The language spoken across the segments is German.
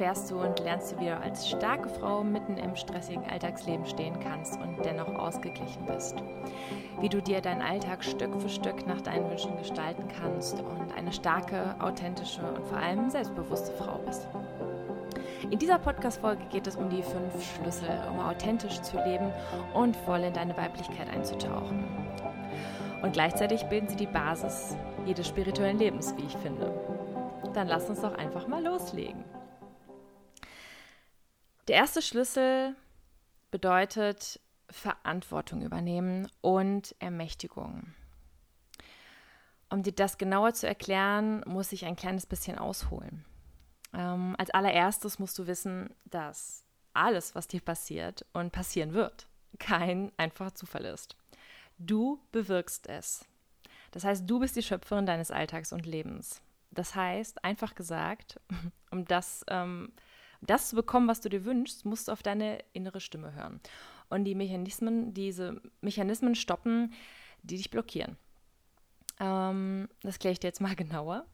erfährst du und lernst du, wie du als starke Frau mitten im stressigen Alltagsleben stehen kannst und dennoch ausgeglichen bist. Wie du dir deinen Alltag Stück für Stück nach deinen Wünschen gestalten kannst und eine starke, authentische und vor allem selbstbewusste Frau bist. In dieser Podcast-Folge geht es um die fünf Schlüssel, um authentisch zu leben und voll in deine Weiblichkeit einzutauchen. Und gleichzeitig bilden sie die Basis jedes spirituellen Lebens, wie ich finde. Dann lass uns doch einfach mal loslegen. Der erste Schlüssel bedeutet Verantwortung übernehmen und Ermächtigung. Um dir das genauer zu erklären, muss ich ein kleines bisschen ausholen. Ähm, als allererstes musst du wissen, dass alles, was dir passiert und passieren wird, kein einfacher Zufall ist. Du bewirkst es. Das heißt, du bist die Schöpferin deines Alltags und Lebens. Das heißt, einfach gesagt, um das, ähm, das zu bekommen, was du dir wünschst, musst du auf deine innere Stimme hören. Und die Mechanismen, diese Mechanismen stoppen, die dich blockieren. Ähm, das kläre ich dir jetzt mal genauer.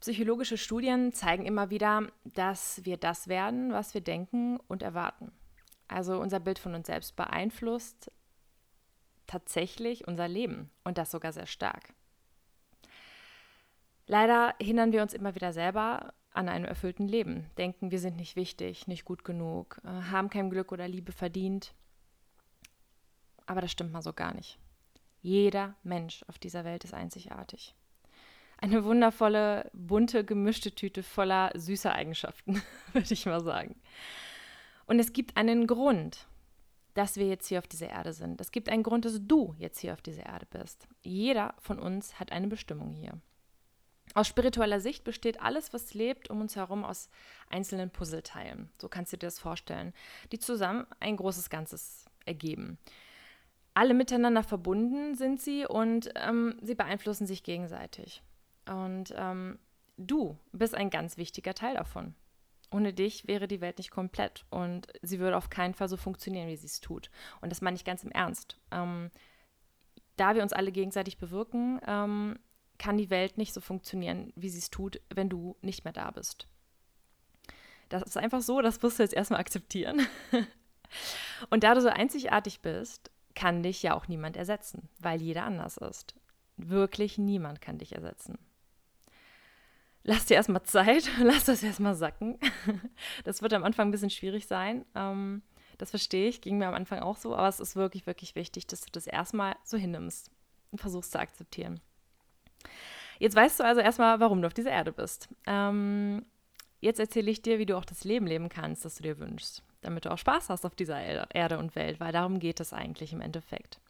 Psychologische Studien zeigen immer wieder, dass wir das werden, was wir denken und erwarten. Also unser Bild von uns selbst beeinflusst tatsächlich unser Leben und das sogar sehr stark. Leider hindern wir uns immer wieder selber an einem erfüllten Leben, denken, wir sind nicht wichtig, nicht gut genug, äh, haben kein Glück oder Liebe verdient. Aber das stimmt mal so gar nicht. Jeder Mensch auf dieser Welt ist einzigartig. Eine wundervolle, bunte, gemischte Tüte voller süßer Eigenschaften, würde ich mal sagen. Und es gibt einen Grund, dass wir jetzt hier auf dieser Erde sind. Es gibt einen Grund, dass du jetzt hier auf dieser Erde bist. Jeder von uns hat eine Bestimmung hier. Aus spiritueller Sicht besteht alles, was lebt, um uns herum aus einzelnen Puzzleteilen. So kannst du dir das vorstellen, die zusammen ein großes Ganzes ergeben. Alle miteinander verbunden sind sie und ähm, sie beeinflussen sich gegenseitig. Und ähm, du bist ein ganz wichtiger Teil davon. Ohne dich wäre die Welt nicht komplett und sie würde auf keinen Fall so funktionieren, wie sie es tut. Und das meine ich ganz im Ernst. Ähm, da wir uns alle gegenseitig bewirken, ähm, kann die Welt nicht so funktionieren, wie sie es tut, wenn du nicht mehr da bist. Das ist einfach so, das wirst du jetzt erstmal akzeptieren. und da du so einzigartig bist, kann dich ja auch niemand ersetzen, weil jeder anders ist. Wirklich niemand kann dich ersetzen lass dir erstmal Zeit, lass das erstmal sacken. Das wird am Anfang ein bisschen schwierig sein. Ähm, das verstehe ich, ging mir am Anfang auch so, aber es ist wirklich, wirklich wichtig, dass du das erstmal so hinnimmst und versuchst zu akzeptieren. Jetzt weißt du also erstmal, warum du auf dieser Erde bist. Ähm, jetzt erzähle ich dir, wie du auch das Leben leben kannst, das du dir wünschst, damit du auch Spaß hast auf dieser Erde und Welt, weil darum geht es eigentlich im Endeffekt.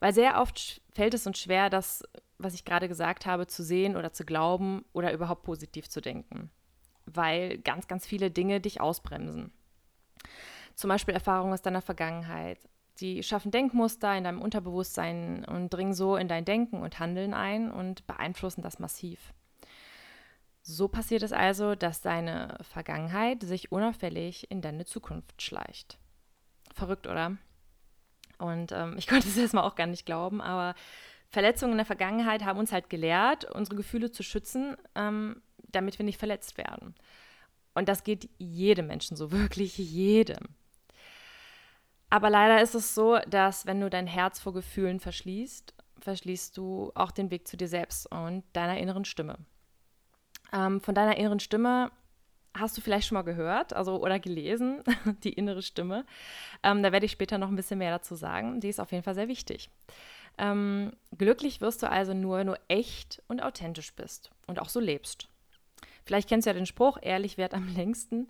Weil sehr oft fällt es uns schwer, das, was ich gerade gesagt habe, zu sehen oder zu glauben oder überhaupt positiv zu denken. Weil ganz, ganz viele Dinge dich ausbremsen. Zum Beispiel Erfahrungen aus deiner Vergangenheit. Die schaffen Denkmuster in deinem Unterbewusstsein und dringen so in dein Denken und Handeln ein und beeinflussen das massiv. So passiert es also, dass deine Vergangenheit sich unauffällig in deine Zukunft schleicht. Verrückt, oder? Und ähm, ich konnte es erstmal auch gar nicht glauben, aber Verletzungen in der Vergangenheit haben uns halt gelehrt, unsere Gefühle zu schützen, ähm, damit wir nicht verletzt werden. Und das geht jedem Menschen so, wirklich jedem. Aber leider ist es so, dass wenn du dein Herz vor Gefühlen verschließt, verschließt du auch den Weg zu dir selbst und deiner inneren Stimme. Ähm, von deiner inneren Stimme hast du vielleicht schon mal gehört, also oder gelesen, die innere Stimme. Ähm, da werde ich später noch ein bisschen mehr dazu sagen. Die ist auf jeden Fall sehr wichtig. Ähm, glücklich wirst du also nur, wenn du echt und authentisch bist und auch so lebst. Vielleicht kennst du ja den Spruch, ehrlich wert am längsten.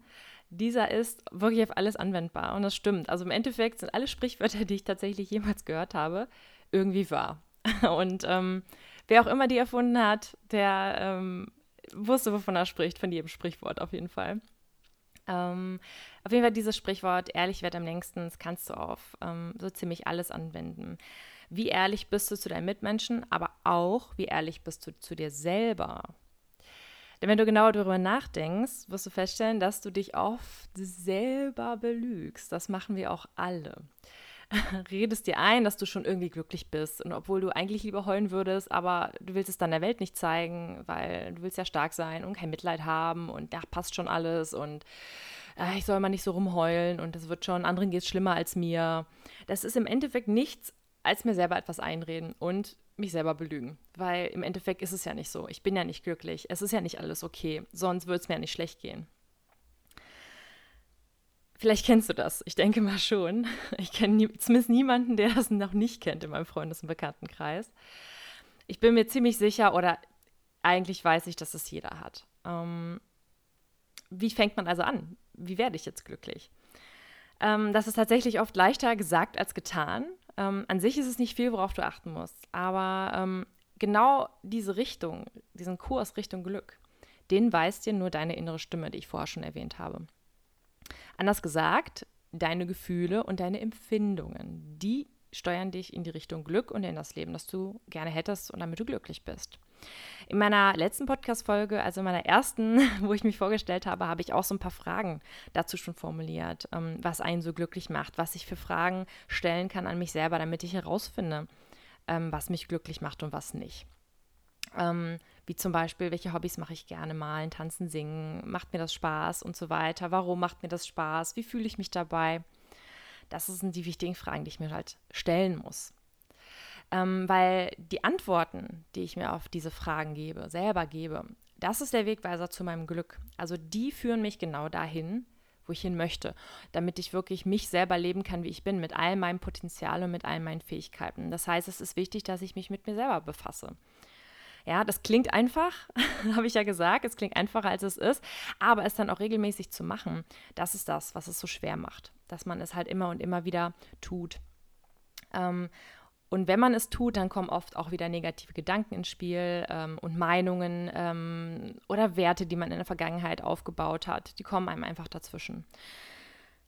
Dieser ist wirklich auf alles anwendbar und das stimmt. Also im Endeffekt sind alle Sprichwörter, die ich tatsächlich jemals gehört habe, irgendwie wahr. Und ähm, wer auch immer die erfunden hat, der ähm, wusste, wovon er spricht, von jedem Sprichwort auf jeden Fall. Ähm, auf jeden Fall dieses Sprichwort, ehrlich wird am längsten, das kannst du auf ähm, so ziemlich alles anwenden. Wie ehrlich bist du zu deinen Mitmenschen, aber auch, wie ehrlich bist du zu dir selber. Denn wenn du genauer darüber nachdenkst, wirst du feststellen, dass du dich oft selber belügst. Das machen wir auch alle. redest dir ein, dass du schon irgendwie glücklich bist. Und obwohl du eigentlich lieber heulen würdest, aber du willst es dann der Welt nicht zeigen, weil du willst ja stark sein und kein Mitleid haben und da passt schon alles und äh, ich soll mal nicht so rumheulen und es wird schon, anderen geht es schlimmer als mir. Das ist im Endeffekt nichts, als mir selber etwas einreden und mich selber belügen. Weil im Endeffekt ist es ja nicht so. Ich bin ja nicht glücklich. Es ist ja nicht alles okay. Sonst würde es mir ja nicht schlecht gehen. Vielleicht kennst du das. Ich denke mal schon. Ich kenne nie, zumindest niemanden, der das noch nicht kennt in meinem Freundes- und Bekanntenkreis. Ich bin mir ziemlich sicher oder eigentlich weiß ich, dass es jeder hat. Ähm, wie fängt man also an? Wie werde ich jetzt glücklich? Ähm, das ist tatsächlich oft leichter gesagt als getan. Ähm, an sich ist es nicht viel, worauf du achten musst. Aber ähm, genau diese Richtung, diesen Kurs Richtung Glück, den weist dir nur deine innere Stimme, die ich vorher schon erwähnt habe. Anders gesagt, deine Gefühle und deine Empfindungen, die steuern dich in die Richtung Glück und in das Leben, das du gerne hättest und damit du glücklich bist. In meiner letzten Podcast-Folge, also in meiner ersten, wo ich mich vorgestellt habe, habe ich auch so ein paar Fragen dazu schon formuliert, ähm, was einen so glücklich macht, was ich für Fragen stellen kann an mich selber, damit ich herausfinde, ähm, was mich glücklich macht und was nicht. Ähm, wie zum Beispiel, welche Hobbys mache ich gerne malen, tanzen, singen, macht mir das Spaß und so weiter. Warum macht mir das Spaß? Wie fühle ich mich dabei? Das sind die wichtigen Fragen, die ich mir halt stellen muss. Ähm, weil die Antworten, die ich mir auf diese Fragen gebe, selber gebe, das ist der Wegweiser zu meinem Glück. Also die führen mich genau dahin, wo ich hin möchte, damit ich wirklich mich selber leben kann, wie ich bin, mit all meinem Potenzial und mit all meinen Fähigkeiten. Das heißt, es ist wichtig, dass ich mich mit mir selber befasse. Ja, das klingt einfach, habe ich ja gesagt, es klingt einfacher, als es ist, aber es dann auch regelmäßig zu machen, das ist das, was es so schwer macht, dass man es halt immer und immer wieder tut. Ähm, und wenn man es tut, dann kommen oft auch wieder negative Gedanken ins Spiel ähm, und Meinungen ähm, oder Werte, die man in der Vergangenheit aufgebaut hat, die kommen einem einfach dazwischen.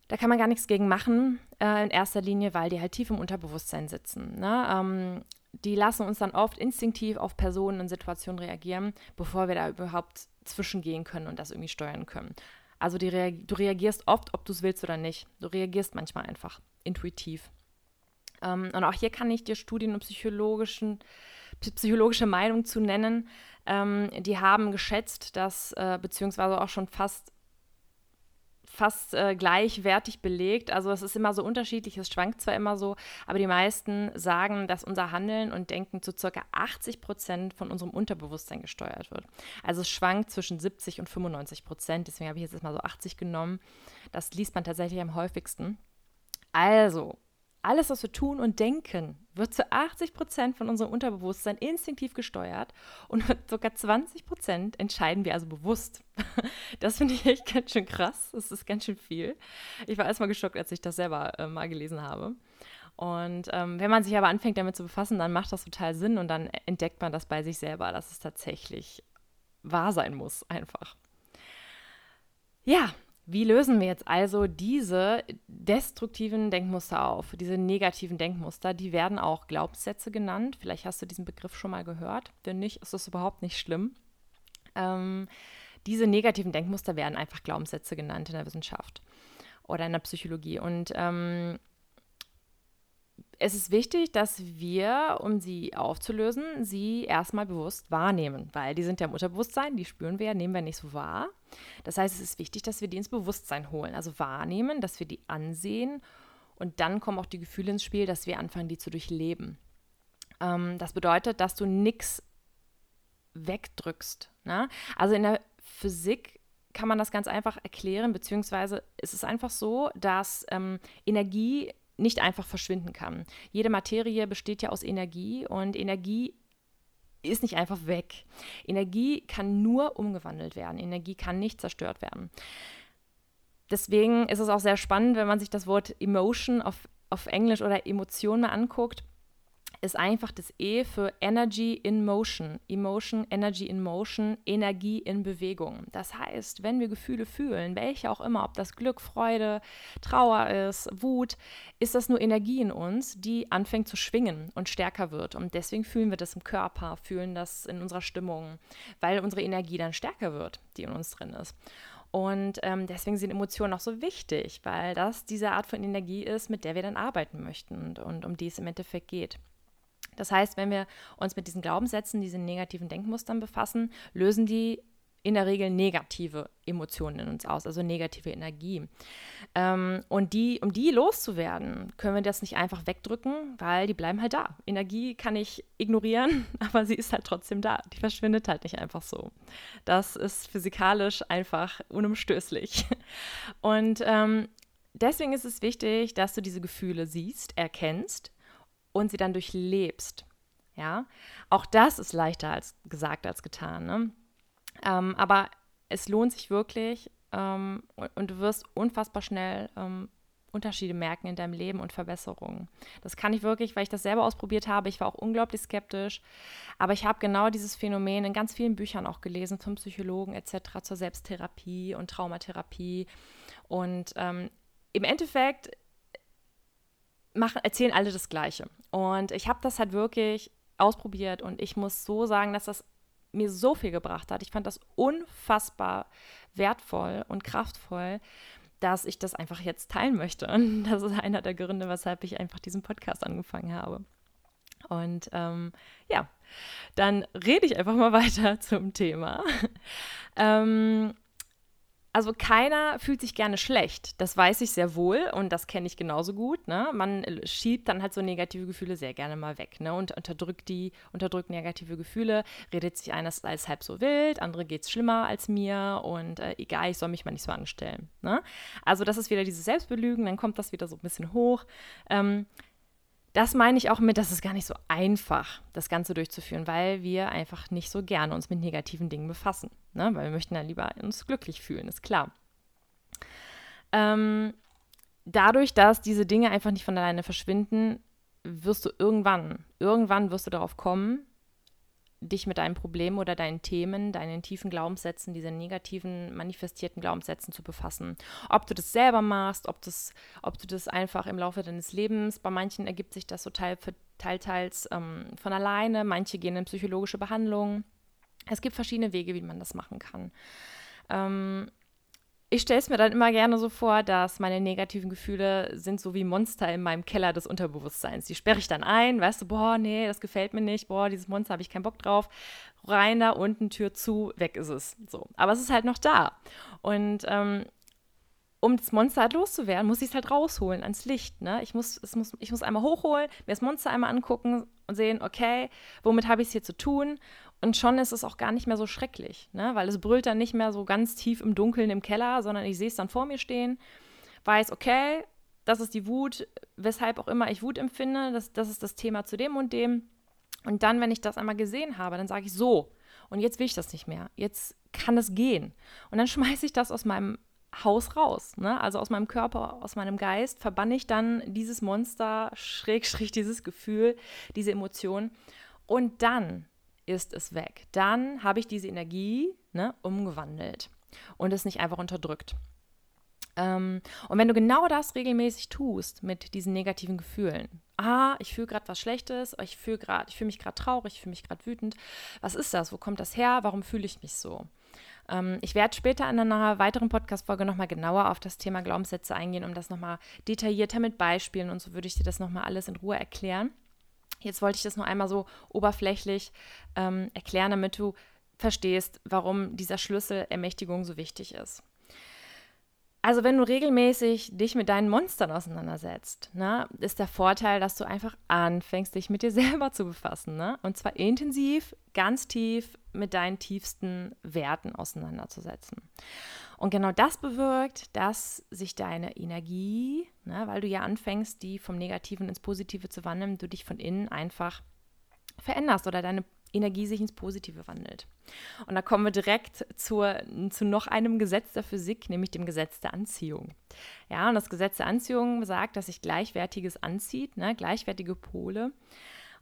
Da kann man gar nichts gegen machen, äh, in erster Linie, weil die halt tief im Unterbewusstsein sitzen. Ne? Ähm, die lassen uns dann oft instinktiv auf Personen und Situationen reagieren, bevor wir da überhaupt zwischengehen können und das irgendwie steuern können. Also rea du reagierst oft, ob du es willst oder nicht. Du reagierst manchmal einfach intuitiv. Ähm, und auch hier kann ich dir Studien und psychologischen, psychologische Meinungen zu nennen. Ähm, die haben geschätzt, dass, äh, beziehungsweise auch schon fast fast äh, gleichwertig belegt. Also es ist immer so unterschiedlich, es schwankt zwar immer so, aber die meisten sagen, dass unser Handeln und Denken zu ca. 80 Prozent von unserem Unterbewusstsein gesteuert wird. Also es schwankt zwischen 70 und 95 Prozent, deswegen habe ich jetzt mal so 80 genommen. Das liest man tatsächlich am häufigsten. Also, alles, was wir tun und denken, wird zu 80 Prozent von unserem Unterbewusstsein instinktiv gesteuert und ca. 20 Prozent entscheiden wir also bewusst. Das finde ich echt ganz schön krass. Das ist ganz schön viel. Ich war erstmal geschockt, als ich das selber äh, mal gelesen habe. Und ähm, wenn man sich aber anfängt, damit zu befassen, dann macht das total Sinn und dann entdeckt man das bei sich selber, dass es tatsächlich wahr sein muss, einfach. Ja, wie lösen wir jetzt also diese destruktiven Denkmuster auf, diese negativen Denkmuster? Die werden auch Glaubenssätze genannt. Vielleicht hast du diesen Begriff schon mal gehört. Wenn nicht, ist das überhaupt nicht schlimm. Ähm, diese negativen Denkmuster werden einfach Glaubenssätze genannt in der Wissenschaft oder in der Psychologie. Und ähm, es ist wichtig, dass wir, um sie aufzulösen, sie erstmal bewusst wahrnehmen, weil die sind ja im Unterbewusstsein, die spüren wir, nehmen wir nicht so wahr. Das heißt, es ist wichtig, dass wir die ins Bewusstsein holen, also wahrnehmen, dass wir die ansehen und dann kommen auch die Gefühle ins Spiel, dass wir anfangen, die zu durchleben. Ähm, das bedeutet, dass du nichts wegdrückst. Ne? Also in der Physik kann man das ganz einfach erklären, beziehungsweise ist es einfach so, dass ähm, Energie nicht einfach verschwinden kann. Jede Materie besteht ja aus Energie und Energie ist nicht einfach weg. Energie kann nur umgewandelt werden. Energie kann nicht zerstört werden. Deswegen ist es auch sehr spannend, wenn man sich das Wort Emotion auf, auf Englisch oder Emotion mal anguckt ist einfach das E für Energy in Motion. Emotion, Energy in Motion, Energie in Bewegung. Das heißt, wenn wir Gefühle fühlen, welche auch immer, ob das Glück, Freude, Trauer ist, Wut, ist das nur Energie in uns, die anfängt zu schwingen und stärker wird. Und deswegen fühlen wir das im Körper, fühlen das in unserer Stimmung, weil unsere Energie dann stärker wird, die in uns drin ist. Und ähm, deswegen sind Emotionen auch so wichtig, weil das diese Art von Energie ist, mit der wir dann arbeiten möchten und, und um die es im Endeffekt geht. Das heißt, wenn wir uns mit diesen Glaubenssätzen, diesen negativen Denkmustern befassen, lösen die in der Regel negative Emotionen in uns aus, also negative Energie. Ähm, und die, um die loszuwerden, können wir das nicht einfach wegdrücken, weil die bleiben halt da. Energie kann ich ignorieren, aber sie ist halt trotzdem da. Die verschwindet halt nicht einfach so. Das ist physikalisch einfach unumstößlich. Und ähm, deswegen ist es wichtig, dass du diese Gefühle siehst, erkennst und sie dann durchlebst. Ja, auch das ist leichter als gesagt als getan. Ne? Ähm, aber es lohnt sich wirklich ähm, und, du wirst unfassbar schnell ähm, Unterschiede merken in deinem Leben und Verbesserungen. Das kann ich wirklich, weil ich das selber ausprobiert habe. Ich war auch unglaublich skeptisch, aber ich habe genau dieses Phänomen in ganz vielen Büchern auch gelesen, von Psychologen etc. zur Selbsttherapie und Traumatherapie. Und ähm, im Endeffekt machen, erzählen alle das Gleiche. Und ich habe das halt wirklich ausprobiert und ich muss so sagen, dass das mir so viel gebracht hat. Ich fand das unfassbar wertvoll und kraftvoll, dass ich das einfach jetzt teilen möchte. Und das ist einer der Gründe, weshalb ich einfach diesen Podcast angefangen habe. Und ähm, ja, dann rede ich einfach mal weiter zum Thema. ähm, also keiner fühlt sich gerne schlecht. Das weiß ich sehr wohl und das kenne ich genauso gut. Ne? Man schiebt dann halt so negative Gefühle sehr gerne mal weg ne? und unterdrückt die, unterdrückt negative Gefühle, redet sich einer als halb so wild, andere geht es schlimmer als mir und äh, egal, ich soll mich mal nicht so anstellen. Ne? Also das ist wieder dieses Selbstbelügen, dann kommt das wieder so ein bisschen hoch. Ähm, das meine ich auch mit, das ist gar nicht so einfach, das Ganze durchzuführen, weil wir einfach nicht so gerne uns mit negativen Dingen befassen. Ne? Weil wir möchten ja lieber uns glücklich fühlen, ist klar. Ähm, dadurch, dass diese Dinge einfach nicht von alleine verschwinden, wirst du irgendwann, irgendwann wirst du darauf kommen, dich mit deinen Problemen oder deinen Themen, deinen tiefen Glaubenssätzen, diese negativen manifestierten Glaubenssätzen zu befassen. Ob du das selber machst, ob, das, ob du das einfach im Laufe deines Lebens, bei manchen ergibt sich das so teil teil, teils ähm, von alleine, manche gehen in psychologische Behandlung. Es gibt verschiedene Wege, wie man das machen kann. Ähm, ich stelle es mir dann immer gerne so vor, dass meine negativen Gefühle sind so wie Monster in meinem Keller des Unterbewusstseins. Die sperre ich dann ein, weißt du, boah, nee, das gefällt mir nicht, boah, dieses Monster habe ich keinen Bock drauf. Rein da unten, Tür zu, weg ist es. So. Aber es ist halt noch da. Und ähm, um das Monster halt loszuwerden, muss ich es halt rausholen ans Licht. Ne? Ich, muss, es muss, ich muss einmal hochholen, mir das Monster einmal angucken und sehen, okay, womit habe ich es hier zu tun? Und schon ist es auch gar nicht mehr so schrecklich, ne? weil es brüllt dann nicht mehr so ganz tief im Dunkeln im Keller, sondern ich sehe es dann vor mir stehen, weiß, okay, das ist die Wut, weshalb auch immer ich Wut empfinde, das, das ist das Thema zu dem und dem. Und dann, wenn ich das einmal gesehen habe, dann sage ich so, und jetzt will ich das nicht mehr, jetzt kann es gehen. Und dann schmeiße ich das aus meinem Haus raus, ne? also aus meinem Körper, aus meinem Geist, verbanne ich dann dieses Monster, Schrägstrich, dieses Gefühl, diese Emotion. Und dann ist es weg. Dann habe ich diese Energie ne, umgewandelt und es nicht einfach unterdrückt. Ähm, und wenn du genau das regelmäßig tust mit diesen negativen Gefühlen, ah, ich fühle gerade was Schlechtes, ich fühle gerade, ich fühle mich gerade traurig, ich fühle mich gerade wütend. Was ist das? Wo kommt das her? Warum fühle ich mich so? Ähm, ich werde später in einer weiteren Podcast-Folge nochmal genauer auf das Thema Glaubenssätze eingehen, um das nochmal detaillierter mit Beispielen und so würde ich dir das nochmal alles in Ruhe erklären. Jetzt wollte ich das nur einmal so oberflächlich ähm, erklären, damit du verstehst, warum dieser Schlüssel Ermächtigung so wichtig ist. Also wenn du regelmäßig dich mit deinen Monstern auseinandersetzt, ne, ist der Vorteil, dass du einfach anfängst, dich mit dir selber zu befassen. Ne? Und zwar intensiv, ganz tief mit deinen tiefsten Werten auseinanderzusetzen. Und genau das bewirkt, dass sich deine Energie, ne, weil du ja anfängst, die vom Negativen ins Positive zu wandeln, du dich von innen einfach veränderst oder deine Energie sich ins Positive wandelt. Und da kommen wir direkt zur, zu noch einem Gesetz der Physik, nämlich dem Gesetz der Anziehung. Ja, und das Gesetz der Anziehung sagt, dass sich Gleichwertiges anzieht, ne, gleichwertige Pole.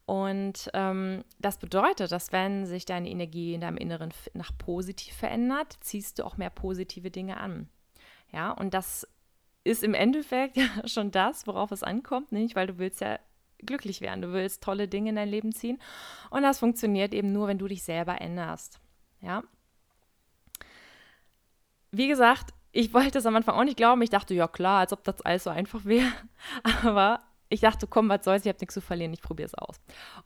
Und ähm, das bedeutet, dass wenn sich deine Energie in deinem Inneren nach positiv verändert, ziehst du auch mehr positive Dinge an. Ja, und das ist im Endeffekt schon das, worauf es ankommt, nicht? Weil du willst ja glücklich werden, du willst tolle Dinge in dein Leben ziehen. Und das funktioniert eben nur, wenn du dich selber änderst. Ja. wie gesagt, ich wollte es am Anfang auch nicht glauben. Ich dachte, ja klar, als ob das alles so einfach wäre. Aber ich dachte, komm, was soll's, ich habe nichts zu verlieren, ich probiere es aus.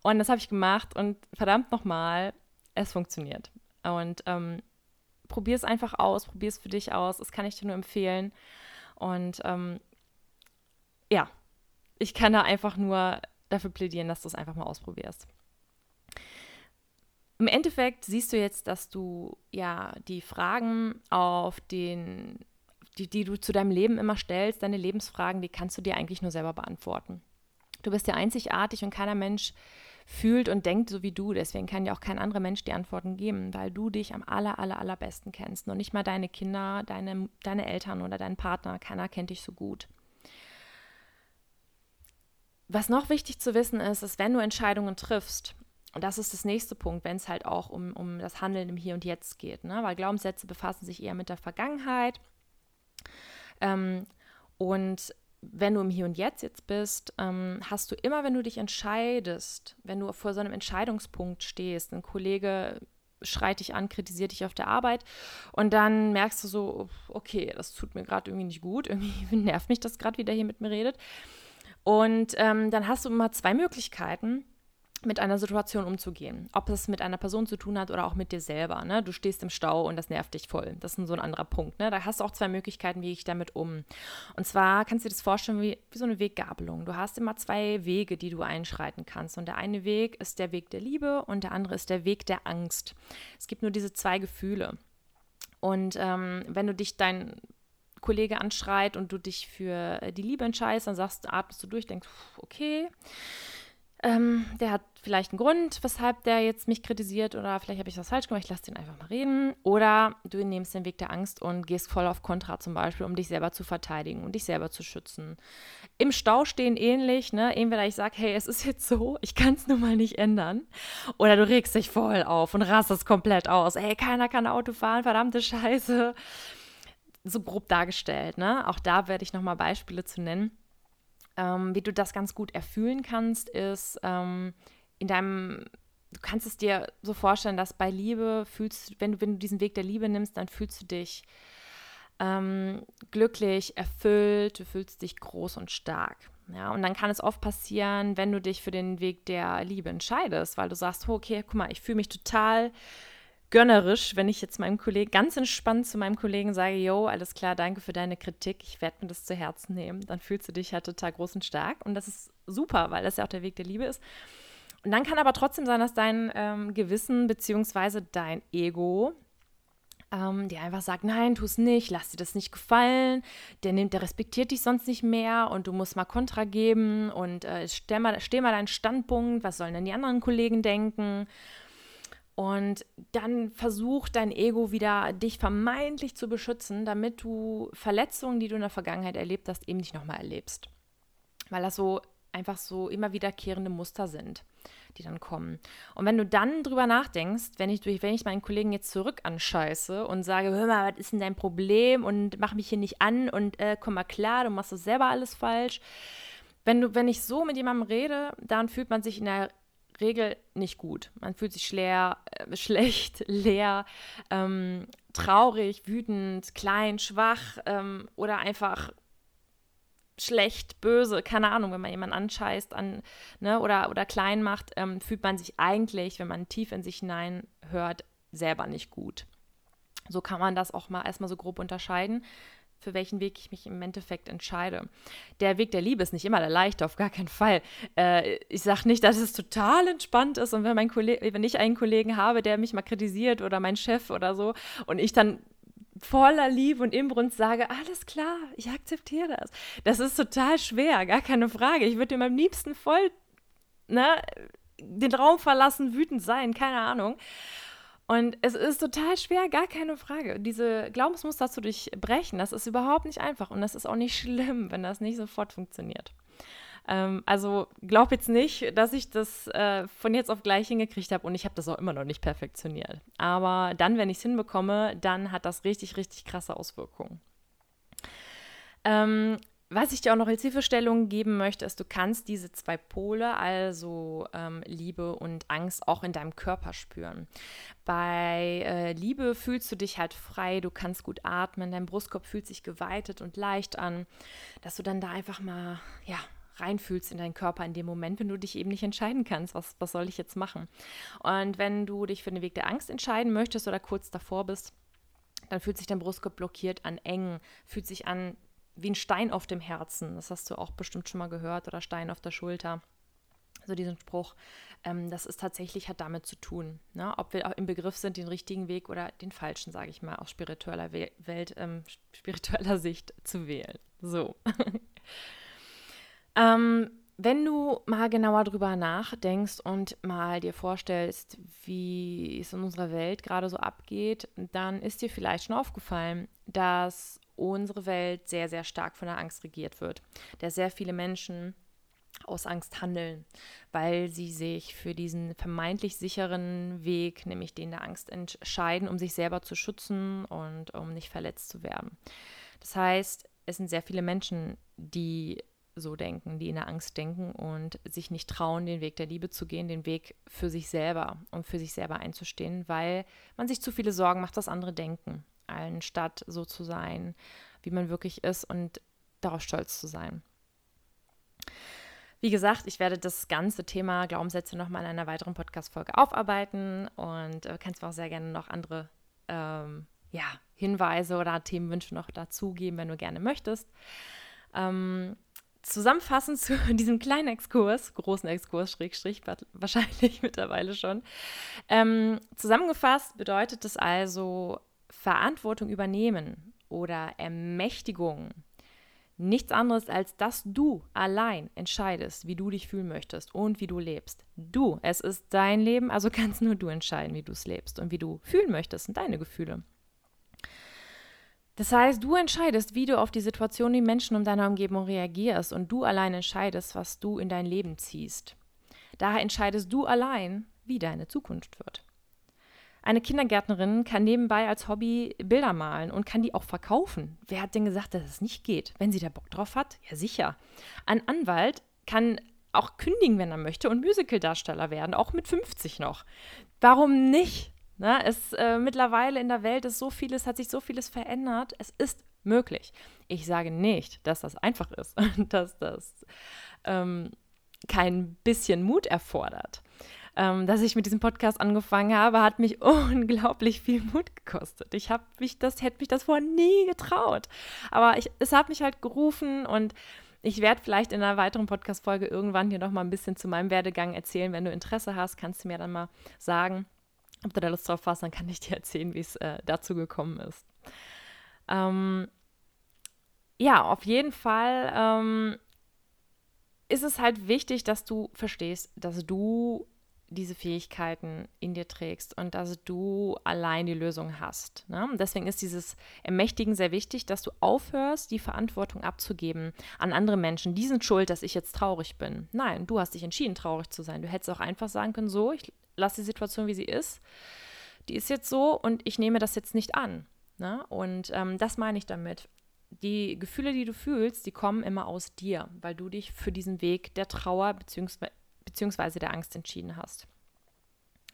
Und das habe ich gemacht und verdammt nochmal, es funktioniert. Und ähm, probier es einfach aus, probier es für dich aus. Das kann ich dir nur empfehlen. Und ähm, ja, ich kann da einfach nur dafür plädieren, dass du es einfach mal ausprobierst. Im Endeffekt siehst du jetzt, dass du ja die Fragen auf den, die, die du zu deinem Leben immer stellst, deine Lebensfragen, die kannst du dir eigentlich nur selber beantworten. Du bist ja einzigartig und keiner Mensch fühlt und denkt so wie du. Deswegen kann dir auch kein anderer Mensch die Antworten geben, weil du dich am aller, aller, allerbesten kennst. Und nicht mal deine Kinder, deine, deine Eltern oder dein Partner. Keiner kennt dich so gut. Was noch wichtig zu wissen ist, ist, wenn du Entscheidungen triffst, und das ist das nächste Punkt, wenn es halt auch um, um das Handeln im Hier und Jetzt geht, ne? weil Glaubenssätze befassen sich eher mit der Vergangenheit. Ähm, und wenn du im Hier und Jetzt jetzt bist, ähm, hast du immer, wenn du dich entscheidest, wenn du vor so einem Entscheidungspunkt stehst, ein Kollege schreit dich an, kritisiert dich auf der Arbeit und dann merkst du so, okay, das tut mir gerade irgendwie nicht gut, irgendwie nervt mich das gerade, wie der hier mit mir redet. Und ähm, dann hast du immer zwei Möglichkeiten mit einer Situation umzugehen. Ob es mit einer Person zu tun hat oder auch mit dir selber. Ne? Du stehst im Stau und das nervt dich voll. Das ist so ein anderer Punkt. Ne? Da hast du auch zwei Möglichkeiten, wie ich damit um. Und zwar kannst du dir das vorstellen wie, wie so eine Weggabelung. Du hast immer zwei Wege, die du einschreiten kannst. Und der eine Weg ist der Weg der Liebe und der andere ist der Weg der Angst. Es gibt nur diese zwei Gefühle. Und ähm, wenn du dich dein Kollege anschreit und du dich für die Liebe entscheidest, dann sagst, atmest du durch, denkst, okay, ähm, der hat vielleicht einen Grund, weshalb der jetzt mich kritisiert oder vielleicht habe ich was falsch gemacht, ich lasse den einfach mal reden. Oder du nimmst den Weg der Angst und gehst voll auf Kontra zum Beispiel, um dich selber zu verteidigen und dich selber zu schützen. Im Stau stehen ähnlich, ne? Entweder ich sage, hey, es ist jetzt so, ich kann es nun mal nicht ändern. Oder du regst dich voll auf und rastest komplett aus. Hey, keiner kann Auto fahren, verdammte Scheiße. So grob dargestellt, ne? Auch da werde ich nochmal Beispiele zu nennen. Ähm, wie du das ganz gut erfüllen kannst, ist ähm, in deinem, du kannst es dir so vorstellen, dass bei Liebe fühlst, wenn du, wenn du diesen Weg der Liebe nimmst, dann fühlst du dich ähm, glücklich, erfüllt, du fühlst dich groß und stark. Ja, und dann kann es oft passieren, wenn du dich für den Weg der Liebe entscheidest, weil du sagst, okay, guck mal, ich fühle mich total gönnerisch, wenn ich jetzt meinem Kollegen ganz entspannt zu meinem Kollegen sage, yo, alles klar, danke für deine Kritik, ich werde mir das zu Herzen nehmen, dann fühlst du dich halt total groß und stark und das ist super, weil das ja auch der Weg der Liebe ist. Und dann kann aber trotzdem sein, dass dein ähm, Gewissen bzw. dein Ego ähm, dir einfach sagt, nein, tu es nicht, lass dir das nicht gefallen, der nimmt, der respektiert dich sonst nicht mehr und du musst mal Kontra geben und äh, steh, mal, steh mal deinen Standpunkt, was sollen denn die anderen Kollegen denken? Und dann versucht dein Ego wieder, dich vermeintlich zu beschützen, damit du Verletzungen, die du in der Vergangenheit erlebt hast, eben nicht nochmal erlebst. Weil das so einfach so immer wiederkehrende Muster sind, die dann kommen. Und wenn du dann drüber nachdenkst, wenn ich, wenn ich meinen Kollegen jetzt zurück anscheiße und sage, hör mal, was ist denn dein Problem und mach mich hier nicht an und äh, komm mal klar, du machst das selber alles falsch. Wenn, du, wenn ich so mit jemandem rede, dann fühlt man sich in der Regel nicht gut. Man fühlt sich leer, äh, schlecht, leer, ähm, traurig, wütend, klein, schwach ähm, oder einfach schlecht, böse, keine Ahnung, wenn man jemanden anscheißt an, ne, oder, oder klein macht, ähm, fühlt man sich eigentlich, wenn man tief in sich hinein hört, selber nicht gut. So kann man das auch mal erstmal so grob unterscheiden für welchen Weg ich mich im Endeffekt entscheide. Der Weg der Liebe ist nicht immer der leichte, auf gar keinen Fall. Äh, ich sage nicht, dass es total entspannt ist und wenn, mein wenn ich einen Kollegen habe, der mich mal kritisiert oder mein Chef oder so und ich dann voller Liebe und Inbrunst sage, alles klar, ich akzeptiere das. Das ist total schwer, gar keine Frage. Ich würde ihm am liebsten voll ne, den Raum verlassen, wütend sein, keine Ahnung. Und es ist total schwer, gar keine Frage. Diese Glaubensmuster zu durchbrechen, das ist überhaupt nicht einfach und das ist auch nicht schlimm, wenn das nicht sofort funktioniert. Ähm, also glaub jetzt nicht, dass ich das äh, von jetzt auf gleich hingekriegt habe und ich habe das auch immer noch nicht perfektioniert. Aber dann, wenn ich es hinbekomme, dann hat das richtig, richtig krasse Auswirkungen. Ähm, was ich dir auch noch als Hilfestellung geben möchte, ist, du kannst diese zwei Pole, also ähm, Liebe und Angst, auch in deinem Körper spüren. Bei äh, Liebe fühlst du dich halt frei, du kannst gut atmen, dein Brustkorb fühlt sich geweitet und leicht an, dass du dann da einfach mal, ja, reinfühlst in deinen Körper in dem Moment, wenn du dich eben nicht entscheiden kannst, was, was soll ich jetzt machen. Und wenn du dich für den Weg der Angst entscheiden möchtest oder kurz davor bist, dann fühlt sich dein Brustkorb blockiert an, eng, fühlt sich an wie ein Stein auf dem Herzen. Das hast du auch bestimmt schon mal gehört oder Stein auf der Schulter. So diesen Spruch, ähm, das ist tatsächlich hat damit zu tun, ne? ob wir auch im Begriff sind, den richtigen Weg oder den falschen, sage ich mal, aus spiritueller We Welt, ähm, spiritueller Sicht zu wählen. So. ähm, wenn du mal genauer drüber nachdenkst und mal dir vorstellst, wie es in unserer Welt gerade so abgeht, dann ist dir vielleicht schon aufgefallen, dass unsere Welt sehr, sehr stark von der Angst regiert wird. Dass sehr viele Menschen aus Angst handeln, weil sie sich für diesen vermeintlich sicheren Weg, nämlich den der Angst, entscheiden, um sich selber zu schützen und um nicht verletzt zu werden. Das heißt, es sind sehr viele Menschen, die so denken, die in der Angst denken und sich nicht trauen, den Weg der Liebe zu gehen, den Weg für sich selber, um für sich selber einzustehen, weil man sich zu viele Sorgen macht, was andere denken, anstatt so zu sein, wie man wirklich ist und darauf stolz zu sein. Wie gesagt, ich werde das ganze Thema Glaubenssätze nochmal in einer weiteren Podcast-Folge aufarbeiten und äh, kannst mir auch sehr gerne noch andere ähm, ja, Hinweise oder Themenwünsche noch dazugeben, wenn du gerne möchtest. Ähm, zusammenfassend zu diesem kleinen Exkurs, großen Exkurs, Schrägstrich, wahrscheinlich mittlerweile schon. Ähm, zusammengefasst bedeutet es also Verantwortung übernehmen oder Ermächtigung. Nichts anderes als, dass du allein entscheidest, wie du dich fühlen möchtest und wie du lebst. Du, es ist dein Leben, also kannst nur du entscheiden, wie du es lebst und wie du fühlen möchtest, sind deine Gefühle. Das heißt, du entscheidest, wie du auf die Situation, die Menschen um deine Umgebung reagierst und du allein entscheidest, was du in dein Leben ziehst. Daher entscheidest du allein, wie deine Zukunft wird. Eine Kindergärtnerin kann nebenbei als Hobby Bilder malen und kann die auch verkaufen. Wer hat denn gesagt, dass es nicht geht? Wenn sie da Bock drauf hat? Ja, sicher. Ein Anwalt kann auch kündigen, wenn er möchte und Musicaldarsteller werden, auch mit 50 noch. Warum nicht? Ne? Es, äh, mittlerweile in der Welt ist so vieles, hat sich so vieles verändert. Es ist möglich. Ich sage nicht, dass das einfach ist und dass das ähm, kein bisschen Mut erfordert. Ähm, dass ich mit diesem Podcast angefangen habe, hat mich unglaublich viel Mut gekostet. Ich habe mich das, hätte mich das vorher nie getraut. Aber ich, es hat mich halt gerufen und ich werde vielleicht in einer weiteren Podcast-Folge irgendwann hier nochmal ein bisschen zu meinem Werdegang erzählen. Wenn du Interesse hast, kannst du mir dann mal sagen, ob du da Lust drauf hast, dann kann ich dir erzählen, wie es äh, dazu gekommen ist. Ähm, ja, auf jeden Fall ähm, ist es halt wichtig, dass du verstehst, dass du diese Fähigkeiten in dir trägst und dass du allein die Lösung hast. Ne? Deswegen ist dieses Ermächtigen sehr wichtig, dass du aufhörst, die Verantwortung abzugeben an andere Menschen. Die sind schuld, dass ich jetzt traurig bin. Nein, du hast dich entschieden, traurig zu sein. Du hättest auch einfach sagen können, so, ich lasse die Situation, wie sie ist. Die ist jetzt so und ich nehme das jetzt nicht an. Ne? Und ähm, das meine ich damit. Die Gefühle, die du fühlst, die kommen immer aus dir, weil du dich für diesen Weg der Trauer bzw. beziehungsweise der Angst entschieden hast.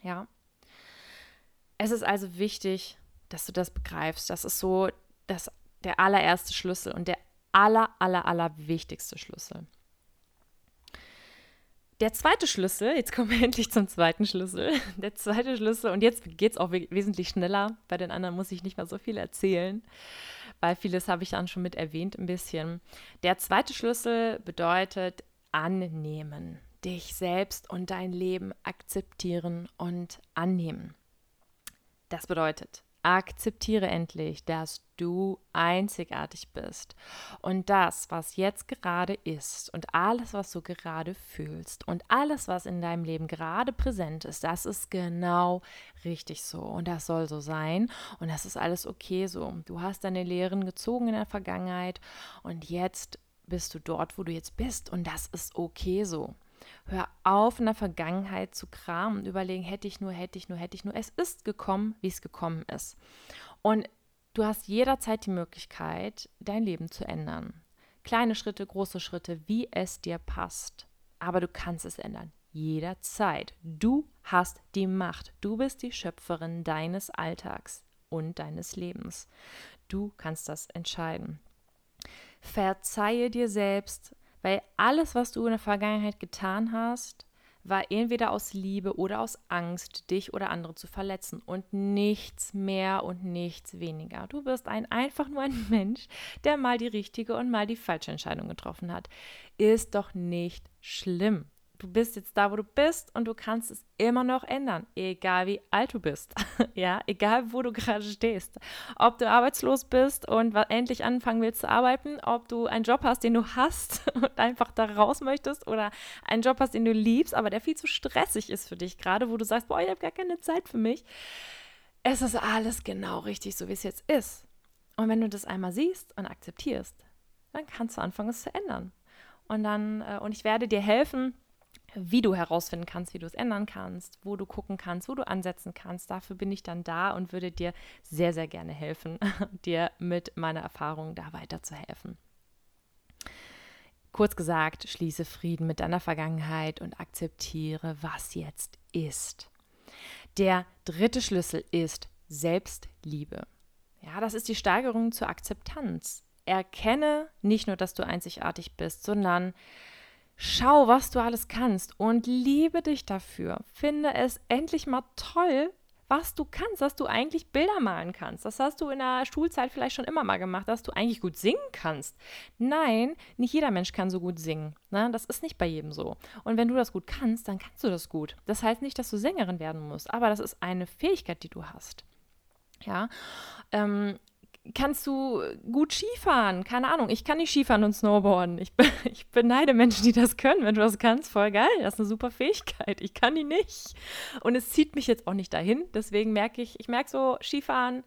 Ja. Es ist also wichtig, dass du das begreifst. Das ist so das, der allererste Schlüssel und der aller, aller, aller wichtigste Schlüssel. Der zweite Schlüssel, jetzt kommen wir endlich zum zweiten Schlüssel. Der zweite Schlüssel, und jetzt geht es auch we wesentlich schneller. Bei den anderen muss ich nicht mal so viel erzählen, weil vieles habe ich dann schon mit erwähnt ein bisschen. Der zweite Schlüssel bedeutet annehmen. Dich selbst und dein Leben akzeptieren und annehmen. Das bedeutet, Akzeptiere endlich, dass du einzigartig bist und das, was jetzt gerade ist und alles, was du gerade fühlst und alles, was in deinem Leben gerade präsent ist, das ist genau richtig so und das soll so sein und das ist alles okay so. Du hast deine Lehren gezogen in der Vergangenheit und jetzt bist du dort, wo du jetzt bist und das ist okay so. Hör auf, in der Vergangenheit zu kramen und überlegen, hätte ich nur, hätte ich nur, hätte ich nur. Es ist gekommen, wie es gekommen ist. Und du hast jederzeit die Möglichkeit, dein Leben zu ändern. Kleine Schritte, große Schritte, wie es dir passt. Aber du kannst es ändern. Jederzeit. Du hast die Macht. Du bist die Schöpferin deines Alltags und deines Lebens. Du kannst das entscheiden. Verzeihe dir selbst, weil alles, was du in der Vergangenheit getan hast, war entweder aus Liebe oder aus Angst, dich oder andere zu verletzen und nichts mehr und nichts weniger. Du bist ein einfach nur ein Mensch, der mal die richtige und mal die falsche Entscheidung getroffen hat. Ist doch nicht schlimm du bist jetzt da, wo du bist und du kannst es immer noch ändern, egal wie alt du bist. ja, egal wo du gerade stehst. Ob du arbeitslos bist und endlich anfangen willst zu arbeiten, ob du einen Job hast, den du hast und einfach da raus möchtest oder einen Job hast, den du liebst, aber der viel zu stressig ist für dich gerade, wo du sagst, boah, ich habe gar keine Zeit für mich. Es ist alles genau richtig, so wie es jetzt ist. Und wenn du das einmal siehst und akzeptierst, dann kannst du anfangen, es zu ändern. Und dann, äh, und ich werde dir helfen, wie du herausfinden kannst, wie du es ändern kannst, wo du gucken kannst, wo du ansetzen kannst. Dafür bin ich dann da und würde dir sehr, sehr gerne helfen, dir mit meiner Erfahrung da weiterzuhelfen. Kurz gesagt, schließe Frieden mit deiner Vergangenheit und akzeptiere, was jetzt ist. Der dritte Schlüssel ist Selbstliebe. Ja, das ist die Steigerung zur Akzeptanz. Erkenne nicht nur, dass du einzigartig bist, sondern Schau, was du alles kannst und liebe dich dafür. Finde es endlich mal toll, was du kannst, dass du eigentlich Bilder malen kannst. Das hast du in der Schulzeit vielleicht schon immer mal gemacht, dass du eigentlich gut singen kannst. Nein, nicht jeder Mensch kann so gut singen. Ne? Das ist nicht bei jedem so. Und wenn du das gut kannst, dann kannst du das gut. Das heißt nicht, dass du Sängerin werden musst, aber das ist eine Fähigkeit, die du hast. Ja, ähm, kannst du gut Skifahren? Keine Ahnung, ich kann nicht Skifahren und Snowboarden. Ich, ich beneide Menschen, die das können. Wenn du das kannst, voll geil. Das ist eine super Fähigkeit. Ich kann die nicht. Und es zieht mich jetzt auch nicht dahin. Deswegen merke ich, ich merke so, Skifahren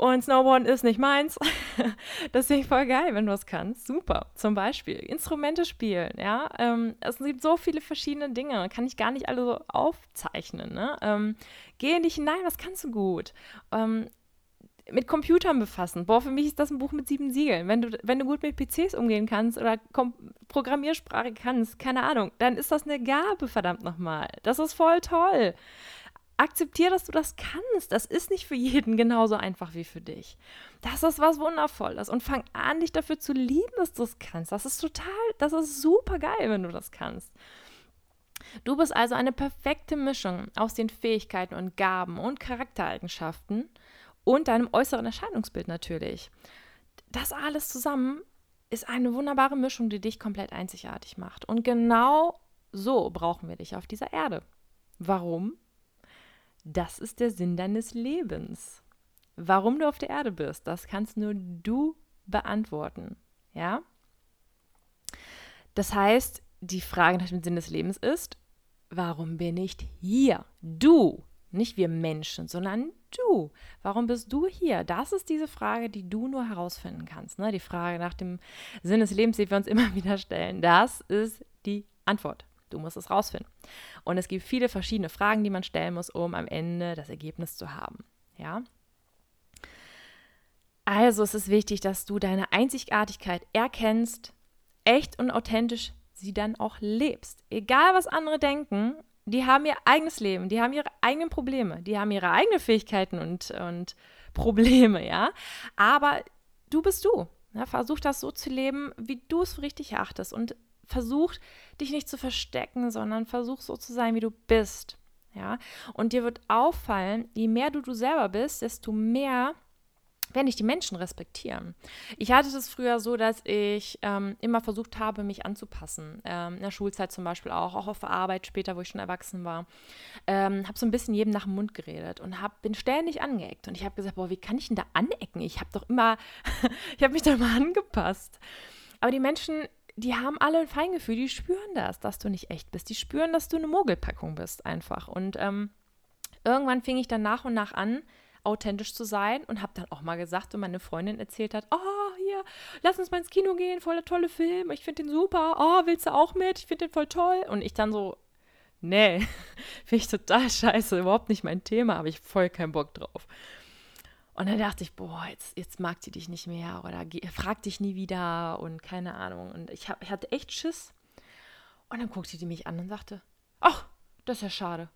und Snowboarden ist nicht meins. Deswegen voll geil, wenn du das kannst. Super. Zum Beispiel Instrumente spielen. Ja, ähm, es gibt so viele verschiedene Dinge. Kann ich gar nicht alle so aufzeichnen. Ne? Ähm, geh in dich hinein, was kannst du gut? Ähm, mit Computern befassen. Boah, für mich ist das ein Buch mit sieben Siegeln. Wenn du, wenn du gut mit PCs umgehen kannst oder Kom Programmiersprache kannst, keine Ahnung, dann ist das eine Gabe, verdammt nochmal. Das ist voll toll. Akzeptier, dass du das kannst. Das ist nicht für jeden genauso einfach wie für dich. Das ist was Wundervolles. Und fang an, dich dafür zu lieben, dass du es kannst. Das ist total, das ist super geil, wenn du das kannst. Du bist also eine perfekte Mischung aus den Fähigkeiten und Gaben und Charaktereigenschaften und deinem äußeren Erscheinungsbild natürlich. Das alles zusammen ist eine wunderbare Mischung, die dich komplett einzigartig macht. Und genau so brauchen wir dich auf dieser Erde. Warum? Das ist der Sinn deines Lebens. Warum du auf der Erde bist, das kannst nur du beantworten. Ja? Das heißt, die Frage nach dem Sinn des Lebens ist, warum bin ich hier? Du, nicht wir Menschen, sondern du? Warum bist du hier? Das ist diese Frage, die du nur herausfinden kannst. Ne? Die Frage nach dem Sinn des Lebens, die wir uns immer wieder stellen. Das ist die Antwort. Du musst es rausfinden. Und es gibt viele verschiedene Fragen, die man stellen muss, um am Ende das Ergebnis zu haben. Ja? Also es ist wichtig, dass du deine Einzigartigkeit erkennst, echt und authentisch sie dann auch lebst. Egal, was andere denken, die haben ihr eigenes Leben, die haben ihre eigenen Probleme, die haben ihre eigenen Fähigkeiten und, und Probleme, ja. Aber du bist du. Ja? Versuch das so zu leben, wie du es für richtig erachtest und versuch dich nicht zu verstecken, sondern versuch so zu sein, wie du bist. Ja, und dir wird auffallen, je mehr du du selber bist, desto mehr werden dich die Menschen respektieren. Ich hatte das früher so, dass ich ähm, immer versucht habe, mich anzupassen. Ähm, in der Schulzeit zum Beispiel auch, auch auf der Arbeit später, wo ich schon erwachsen war. Ähm, habe so ein bisschen jedem nach dem Mund geredet und hab, bin ständig angeeckt. Und ich habe gesagt, boah, wie kann ich denn da anecken? Ich habe doch immer, ich habe mich da immer angepasst. Aber die Menschen, die haben alle ein Feingefühl, die spüren das, dass du nicht echt bist. Die spüren, dass du eine Mogelpackung bist einfach. Und ähm, irgendwann fing ich dann nach und nach an, authentisch zu sein und habe dann auch mal gesagt, und meine Freundin erzählt hat, oh, hier, lass uns mal ins Kino gehen, voll der tolle Film, ich finde den super, oh, willst du auch mit, ich finde den voll toll. Und ich dann so, nee, finde ich total scheiße, überhaupt nicht mein Thema, habe ich voll keinen Bock drauf. Und dann dachte ich, boah, jetzt, jetzt mag sie dich nicht mehr oder fragt dich nie wieder und keine Ahnung. Und ich, hab, ich hatte echt Schiss. Und dann guckte die mich an und sagte, ach, das ist ja schade.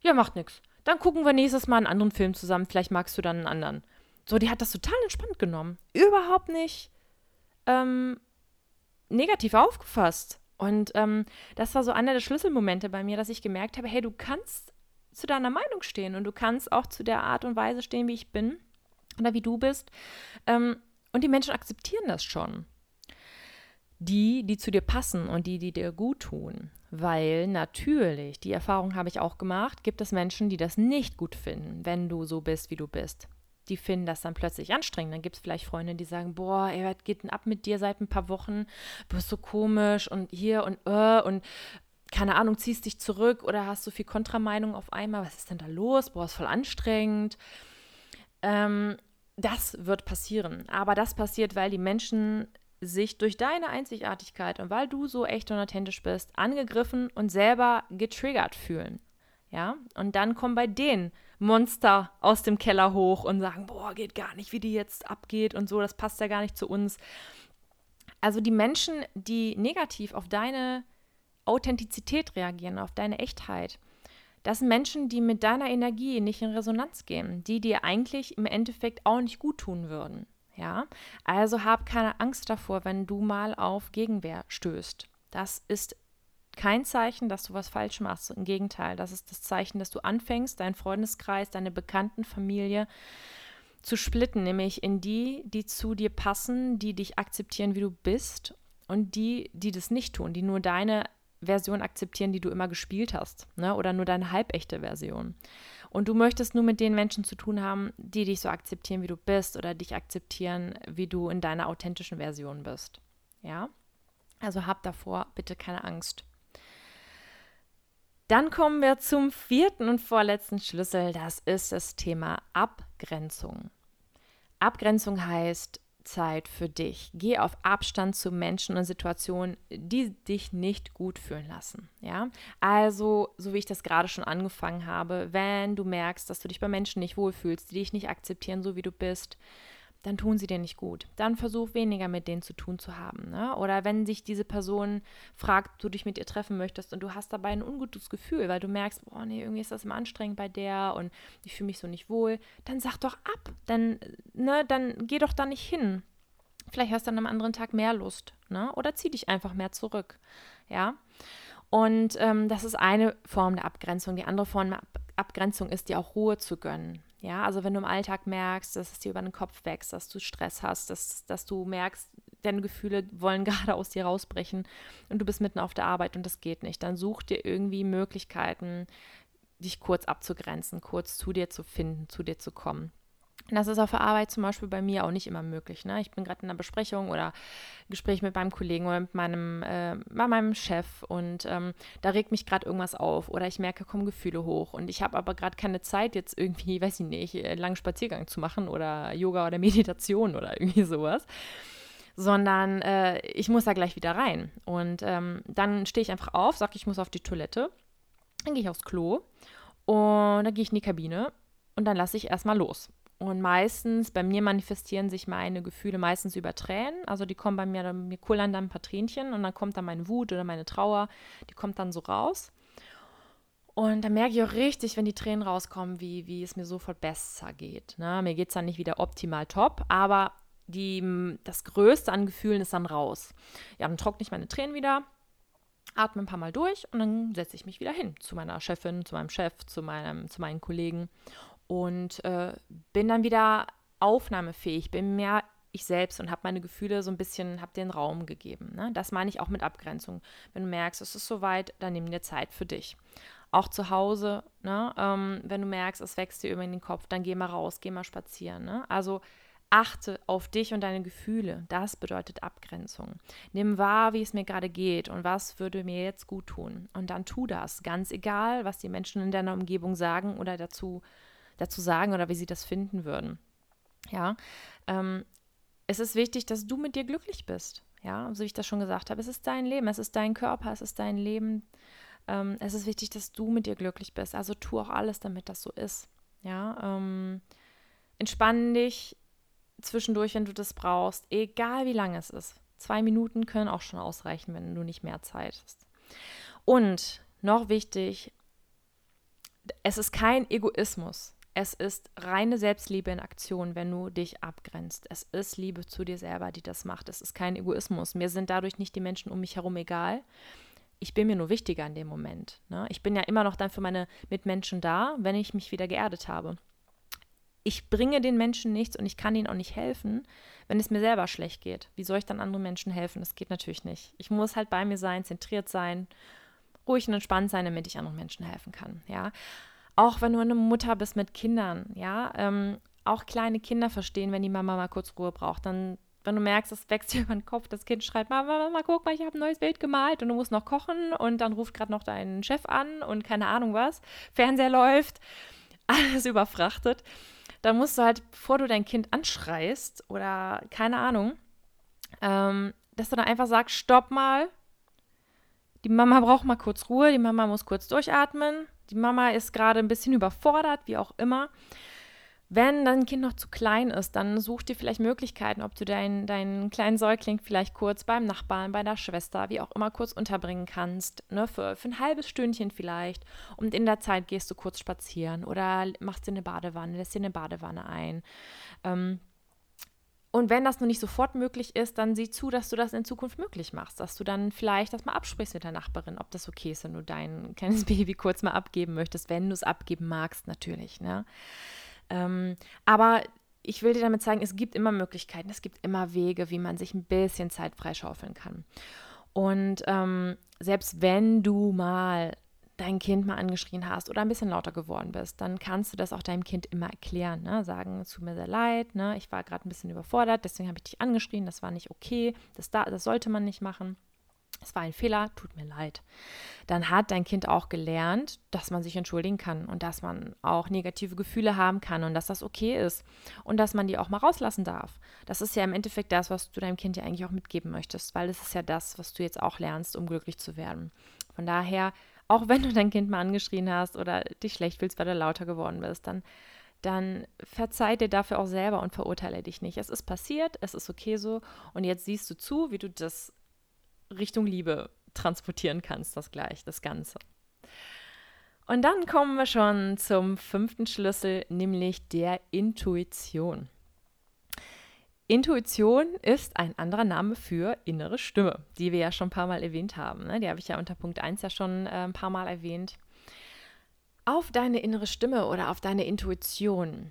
Ja, macht nichts. Dann gucken wir nächstes Mal einen anderen Film zusammen. Vielleicht magst du dann einen anderen. So, die hat das total entspannt genommen. Überhaupt nicht ähm, negativ aufgefasst. Und ähm, das war so einer der Schlüsselmomente bei mir, dass ich gemerkt habe, hey, du kannst zu deiner Meinung stehen und du kannst auch zu der Art und Weise stehen, wie ich bin oder wie du bist. Ähm, und die Menschen akzeptieren das schon. Die, die zu dir passen und die, die dir gut tun. Weil natürlich, die Erfahrung habe ich auch gemacht, gibt es Menschen, die das nicht gut finden, wenn du so bist, wie du bist die finden das dann plötzlich anstrengend. Dann gibt es vielleicht Freunde, die sagen, boah, was geht ab mit dir seit ein paar Wochen? Du bist so komisch und hier und äh und keine Ahnung, ziehst dich zurück oder hast so viel Kontrameinung auf einmal. Was ist denn da los? Boah, ist voll anstrengend. Ähm, das wird passieren. Aber das passiert, weil die Menschen sich durch deine Einzigartigkeit und weil du so echt und authentisch bist, angegriffen und selber getriggert fühlen. Ja, und dann kommen bei denen Monster aus dem Keller hoch und sagen, boah, geht gar nicht, wie die jetzt abgeht und so, das passt ja gar nicht zu uns. Also die Menschen, die negativ auf deine Authentizität reagieren, auf deine Echtheit, das sind Menschen, die mit deiner Energie nicht in Resonanz gehen, die dir eigentlich im Endeffekt auch nicht gut tun würden. Ja, also hab keine Angst davor, wenn du mal auf Gegenwehr stößt. Das ist kein Zeichen, dass du was falsch machst. Im Gegenteil, das ist das Zeichen, dass du anfängst, deinen Freundeskreis, deine Bekanntenfamilie zu splitten, nämlich in die, die zu dir passen, die dich akzeptieren, wie du bist, und die, die das nicht tun, die nur deine Version akzeptieren, die du immer gespielt hast, ne? oder nur deine halbechte Version. Und du möchtest nur mit den Menschen zu tun haben, die dich so akzeptieren, wie du bist, oder dich akzeptieren, wie du in deiner authentischen Version bist. Ja? Also hab davor bitte keine Angst. Dann kommen wir zum vierten und vorletzten Schlüssel. Das ist das Thema Abgrenzung. Abgrenzung heißt Zeit für dich. Geh auf Abstand zu Menschen und Situationen, die dich nicht gut fühlen lassen. Ja, also so wie ich das gerade schon angefangen habe, wenn du merkst, dass du dich bei Menschen nicht wohlfühlst, die dich nicht akzeptieren, so wie du bist, dann tun sie dir nicht gut. Dann versuch weniger mit denen zu tun zu haben. Ne? Oder wenn sich diese Person fragt, du dich mit ihr treffen möchtest und du hast dabei ein ungutes Gefühl, weil du merkst, boah, nee, irgendwie ist das immer anstrengend bei der und ich fühle mich so nicht wohl, dann sag doch ab. Dann, ne, dann geh doch da nicht hin. Vielleicht hast du dann am anderen Tag mehr Lust, ne? Oder zieh dich einfach mehr zurück. Ja. Und ähm, das ist eine Form der Abgrenzung. Die andere Form der Ab Abgrenzung ist, dir auch Ruhe zu gönnen. Ja, also wenn du im Alltag merkst, dass es dir über den Kopf wächst, dass du Stress hast, dass, dass du merkst, deine Gefühle wollen gerade aus dir rausbrechen und du bist mitten auf der Arbeit und das geht nicht, dann such dir irgendwie Möglichkeiten, dich kurz abzugrenzen, kurz zu dir zu finden, zu dir zu kommen. Das ist auf der Arbeit zum Beispiel bei mir auch nicht immer möglich. Ne? Ich bin gerade in einer Besprechung oder Gespräch mit meinem Kollegen oder mit meinem, äh, bei meinem Chef und ähm, da regt mich gerade irgendwas auf oder ich merke, kommen Gefühle hoch und ich habe aber gerade keine Zeit, jetzt irgendwie, weiß ich nicht, einen langen Spaziergang zu machen oder Yoga oder Meditation oder irgendwie sowas sondern äh, ich muss da gleich wieder rein. Und ähm, dann stehe ich einfach auf, sage, ich muss auf die Toilette, dann gehe ich aufs Klo und dann gehe ich in die Kabine und dann lasse ich erstmal los. Und meistens, bei mir manifestieren sich meine Gefühle meistens über Tränen. Also die kommen bei mir, mir kullern dann ein paar Tränchen und dann kommt dann meine Wut oder meine Trauer, die kommt dann so raus. Und dann merke ich auch richtig, wenn die Tränen rauskommen, wie, wie es mir sofort besser geht. Ne? Mir geht es dann nicht wieder optimal top, aber die, das Größte an Gefühlen ist dann raus. Ja, dann trockne ich meine Tränen wieder, atme ein paar Mal durch und dann setze ich mich wieder hin zu meiner Chefin, zu meinem Chef, zu, meinem, zu meinen Kollegen und äh, bin dann wieder aufnahmefähig, bin mehr ich selbst und habe meine Gefühle so ein bisschen, habe den Raum gegeben. Ne? Das meine ich auch mit Abgrenzung. Wenn du merkst, es ist soweit, dann nimm dir Zeit für dich. Auch zu Hause, ne? ähm, wenn du merkst, es wächst dir über den Kopf, dann geh mal raus, geh mal spazieren. Ne? Also achte auf dich und deine Gefühle. Das bedeutet Abgrenzung. Nimm wahr, wie es mir gerade geht und was würde mir jetzt gut tun. Und dann tu das, ganz egal, was die Menschen in deiner Umgebung sagen oder dazu dazu sagen oder wie sie das finden würden. Ja, ähm, es ist wichtig, dass du mit dir glücklich bist. Ja, so wie ich das schon gesagt habe, es ist dein Leben, es ist dein Körper, es ist dein Leben. Ähm, es ist wichtig, dass du mit dir glücklich bist. Also tu auch alles, damit das so ist. Ja, ähm, Entspann dich zwischendurch, wenn du das brauchst, egal wie lange es ist. Zwei Minuten können auch schon ausreichen, wenn du nicht mehr Zeit hast. Und noch wichtig, es ist kein Egoismus. Es ist reine Selbstliebe in Aktion, wenn du dich abgrenzt. Es ist Liebe zu dir selber, die das macht. Es ist kein Egoismus. Mir sind dadurch nicht die Menschen um mich herum egal. Ich bin mir nur wichtiger in dem Moment. Ne? Ich bin ja immer noch dann für meine Mitmenschen da, wenn ich mich wieder geerdet habe. Ich bringe den Menschen nichts und ich kann ihnen auch nicht helfen, wenn es mir selber schlecht geht. Wie soll ich dann anderen Menschen helfen? Das geht natürlich nicht. Ich muss halt bei mir sein, zentriert sein, ruhig und entspannt sein, damit ich anderen Menschen helfen kann. Ja. Auch wenn du eine Mutter bist mit Kindern, ja, ähm, auch kleine Kinder verstehen, wenn die Mama mal kurz Ruhe braucht. Dann, wenn du merkst, es wächst dir über den Kopf, das Kind schreit, Mama, Mama, guck mal, ich habe ein neues Bild gemalt und du musst noch kochen und dann ruft gerade noch dein Chef an und keine Ahnung was, Fernseher läuft, alles überfrachtet. Dann musst du halt, bevor du dein Kind anschreist oder keine Ahnung, ähm, dass du dann einfach sagst, stopp mal, die Mama braucht mal kurz Ruhe, die Mama muss kurz durchatmen, die Mama ist gerade ein bisschen überfordert, wie auch immer. Wenn dein Kind noch zu klein ist, dann such dir vielleicht Möglichkeiten, ob du deinen, deinen kleinen Säugling vielleicht kurz beim Nachbarn, bei der Schwester, wie auch immer, kurz unterbringen kannst. Ne, für, für ein halbes Stündchen vielleicht. Und in der Zeit gehst du kurz spazieren oder machst dir eine Badewanne, lässt dir eine Badewanne ein. Ähm, und wenn das noch nicht sofort möglich ist, dann sieh zu, dass du das in Zukunft möglich machst, dass du dann vielleicht das mal absprichst mit der Nachbarin, ob das okay ist, wenn du dein kleines Baby kurz mal abgeben möchtest, wenn du es abgeben magst, natürlich. Ne? Ähm, aber ich will dir damit zeigen, es gibt immer Möglichkeiten, es gibt immer Wege, wie man sich ein bisschen Zeit freischaufeln kann. Und ähm, selbst wenn du mal dein Kind mal angeschrien hast oder ein bisschen lauter geworden bist, dann kannst du das auch deinem Kind immer erklären. Ne? Sagen, es tut mir sehr leid, ne? ich war gerade ein bisschen überfordert, deswegen habe ich dich angeschrien, das war nicht okay, das, da, das sollte man nicht machen. Es war ein Fehler, tut mir leid. Dann hat dein Kind auch gelernt, dass man sich entschuldigen kann und dass man auch negative Gefühle haben kann und dass das okay ist und dass man die auch mal rauslassen darf. Das ist ja im Endeffekt das, was du deinem Kind ja eigentlich auch mitgeben möchtest, weil es ist ja das, was du jetzt auch lernst, um glücklich zu werden. Von daher auch wenn du dein Kind mal angeschrien hast oder dich schlecht fühlst, weil du lauter geworden bist, dann, dann verzeih dir dafür auch selber und verurteile dich nicht. Es ist passiert, es ist okay so und jetzt siehst du zu, wie du das Richtung Liebe transportieren kannst, das gleich, das Ganze. Und dann kommen wir schon zum fünften Schlüssel, nämlich der Intuition. Intuition ist ein anderer Name für innere Stimme, die wir ja schon ein paar Mal erwähnt haben. Ne? Die habe ich ja unter Punkt 1 ja schon äh, ein paar Mal erwähnt. Auf deine innere Stimme oder auf deine Intuition,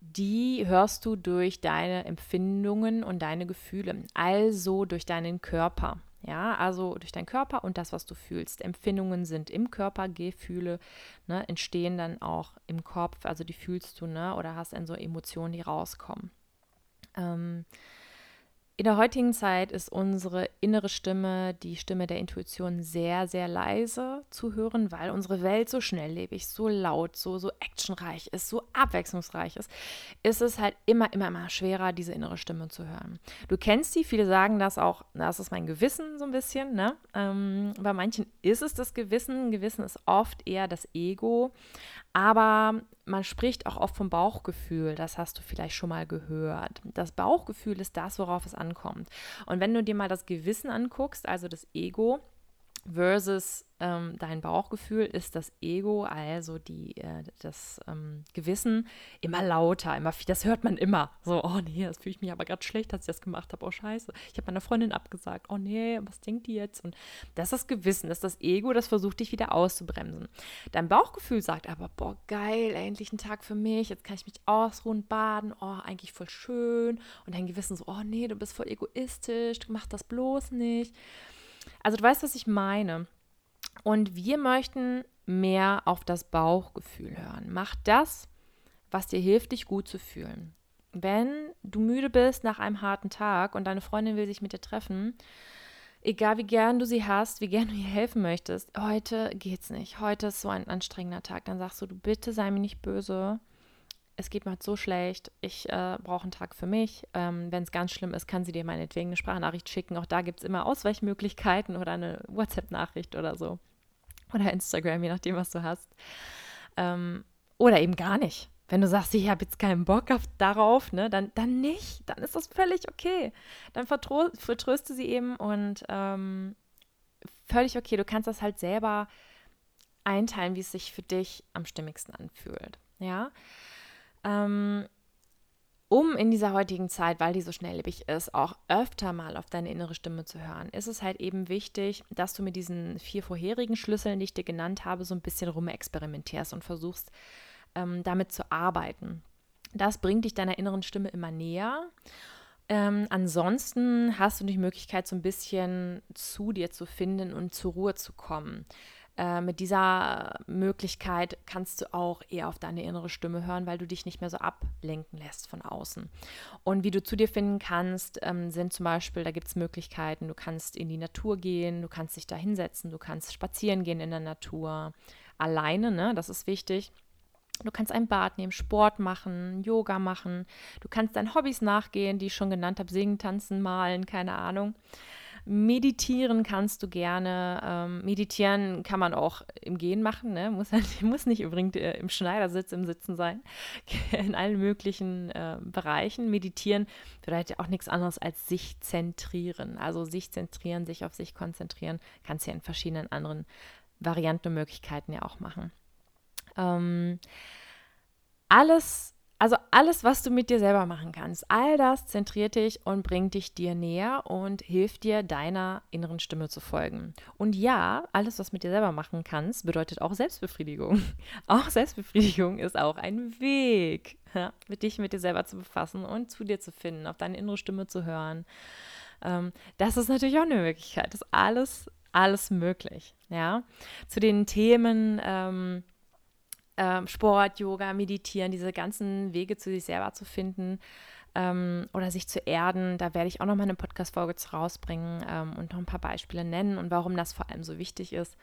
die hörst du durch deine Empfindungen und deine Gefühle, also durch deinen Körper. Ja, also durch deinen Körper und das, was du fühlst. Empfindungen sind im Körper, Gefühle ne, entstehen dann auch im Kopf, also die fühlst du, ne, oder hast dann so Emotionen, die rauskommen. Ähm, in der heutigen Zeit ist unsere innere Stimme, die Stimme der Intuition, sehr, sehr leise zu hören, weil unsere Welt so schnelllebig, so laut, so, so actionreich ist, so abwechslungsreich ist, ist es halt immer, immer, immer schwerer, diese innere Stimme zu hören. Du kennst sie, viele sagen das auch, das ist mein Gewissen so ein bisschen, ne? Ähm, bei manchen ist es das Gewissen, Gewissen ist oft eher das Ego, aber man spricht auch oft vom Bauchgefühl, das hast du vielleicht schon mal gehört. Das Bauchgefühl ist das, worauf es ankommt. Und wenn du dir mal das Gewissen anguckst, also das Ego, versus ähm, dein Bauchgefühl ist das Ego, also die, äh, das ähm, Gewissen, immer lauter, immer viel. Das hört man immer. So, oh nee, das fühle ich mich aber gerade schlecht, dass ich das gemacht habe. Oh scheiße, ich habe meiner Freundin abgesagt. Oh nee, was denkt die jetzt? Und das ist das Gewissen, das ist das Ego, das versucht dich wieder auszubremsen. Dein Bauchgefühl sagt aber, boah, geil, endlich ein Tag für mich, jetzt kann ich mich ausruhen, baden, oh, eigentlich voll schön. Und dein Gewissen so, oh nee, du bist voll egoistisch, du machst das bloß nicht. Also du weißt, was ich meine. Und wir möchten mehr auf das Bauchgefühl hören. Mach das, was dir hilft, dich gut zu fühlen. Wenn du müde bist nach einem harten Tag und deine Freundin will sich mit dir treffen, egal wie gern du sie hast, wie gern du ihr helfen möchtest, heute geht's nicht. Heute ist so ein anstrengender Tag. Dann sagst du, du bitte sei mir nicht böse es geht mir halt so schlecht, ich äh, brauche einen Tag für mich. Ähm, Wenn es ganz schlimm ist, kann sie dir meinetwegen eine Sprachnachricht schicken. Auch da gibt es immer Ausweichmöglichkeiten oder eine WhatsApp-Nachricht oder so. Oder Instagram, je nachdem, was du hast. Ähm, oder eben gar nicht. Wenn du sagst, ich habe jetzt keinen Bock auf, darauf, ne, dann, dann nicht. Dann ist das völlig okay. Dann vertröste sie eben und ähm, völlig okay. Du kannst das halt selber einteilen, wie es sich für dich am stimmigsten anfühlt. Ja. Ähm, um in dieser heutigen Zeit, weil die so schnelllebig ist, auch öfter mal auf deine innere Stimme zu hören, ist es halt eben wichtig, dass du mit diesen vier vorherigen Schlüsseln, die ich dir genannt habe, so ein bisschen rumexperimentierst und versuchst, ähm, damit zu arbeiten. Das bringt dich deiner inneren Stimme immer näher. Ähm, ansonsten hast du die Möglichkeit, so ein bisschen zu dir zu finden und zur Ruhe zu kommen. Äh, mit dieser Möglichkeit kannst du auch eher auf deine innere Stimme hören, weil du dich nicht mehr so ablenken lässt von außen. Und wie du zu dir finden kannst, ähm, sind zum Beispiel, da gibt es Möglichkeiten, du kannst in die Natur gehen, du kannst dich da hinsetzen, du kannst spazieren gehen in der Natur, alleine, ne? das ist wichtig. Du kannst ein Bad nehmen, Sport machen, Yoga machen. Du kannst deinen Hobbys nachgehen, die ich schon genannt habe, singen, tanzen, malen, keine Ahnung. Meditieren kannst du gerne. Ähm, meditieren kann man auch im Gehen machen, ne? muss, halt, muss nicht übrigens äh, im Schneidersitz im Sitzen sein. In allen möglichen äh, Bereichen. Meditieren bedeutet ja auch nichts anderes als sich zentrieren. Also sich zentrieren, sich auf sich konzentrieren, kannst du ja in verschiedenen anderen Varianten und Möglichkeiten ja auch machen. Ähm, alles also alles, was du mit dir selber machen kannst, all das zentriert dich und bringt dich dir näher und hilft dir, deiner inneren Stimme zu folgen. Und ja, alles, was du mit dir selber machen kannst, bedeutet auch Selbstbefriedigung. Auch Selbstbefriedigung ist auch ein Weg, ja, mit dich mit dir selber zu befassen und zu dir zu finden, auf deine innere Stimme zu hören. Ähm, das ist natürlich auch eine Möglichkeit. Das ist alles, alles möglich. Ja, zu den Themen. Ähm, ähm, Sport, Yoga, Meditieren, diese ganzen Wege zu sich selber zu finden ähm, oder sich zu erden. Da werde ich auch noch mal eine Podcast-Folge rausbringen ähm, und noch ein paar Beispiele nennen und warum das vor allem so wichtig ist.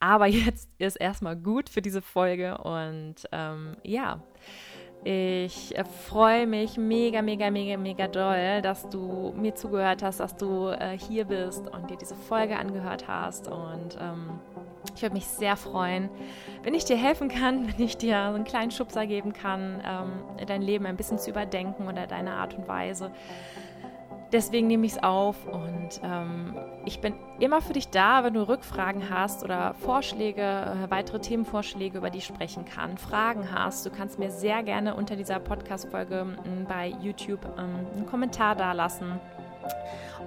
Aber jetzt ist erstmal gut für diese Folge und ähm, ja. Ich freue mich mega, mega, mega, mega doll, dass du mir zugehört hast, dass du äh, hier bist und dir diese Folge angehört hast. Und ähm, ich würde mich sehr freuen, wenn ich dir helfen kann, wenn ich dir so einen kleinen Schubser geben kann, ähm, dein Leben ein bisschen zu überdenken oder deine Art und Weise. Deswegen nehme ich es auf und ähm, ich bin immer für dich da, wenn du Rückfragen hast oder Vorschläge, äh, weitere Themenvorschläge, über die ich sprechen kann, Fragen hast. Du kannst mir sehr gerne unter dieser Podcast-Folge bei YouTube ähm, einen Kommentar dalassen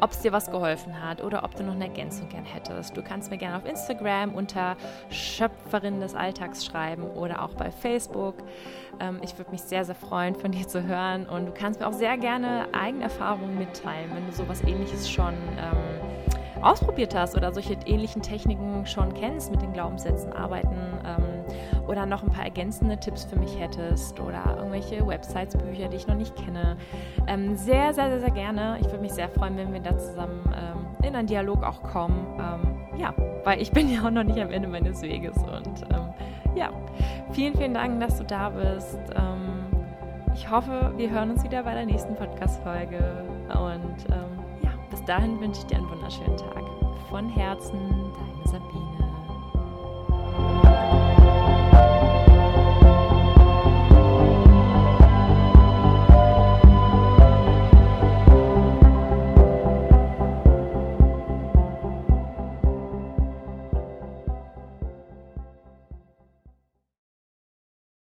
ob es dir was geholfen hat oder ob du noch eine Ergänzung gern hättest. Du kannst mir gerne auf Instagram unter Schöpferin des Alltags schreiben oder auch bei Facebook. Ähm, ich würde mich sehr, sehr freuen, von dir zu hören und du kannst mir auch sehr gerne eigene Erfahrungen mitteilen, wenn du sowas ähnliches schon ähm, ausprobiert hast oder solche ähnlichen Techniken schon kennst, mit den Glaubenssätzen arbeiten ähm, oder noch ein paar ergänzende Tipps für mich hättest oder irgendwelche Websites, Bücher, die ich noch nicht kenne. Ähm, sehr, sehr, sehr, sehr gerne. Ich würde mich sehr freuen, wenn wir da zusammen ähm, in einen Dialog auch kommen. Ähm, ja, weil ich bin ja auch noch nicht am Ende meines Weges und ähm, ja, vielen, vielen Dank, dass du da bist. Ähm, ich hoffe, wir hören uns wieder bei der nächsten Podcast-Folge und ja, bis dahin wünsche ich dir einen wunderschönen Tag. Von Herzen, deine Sabine.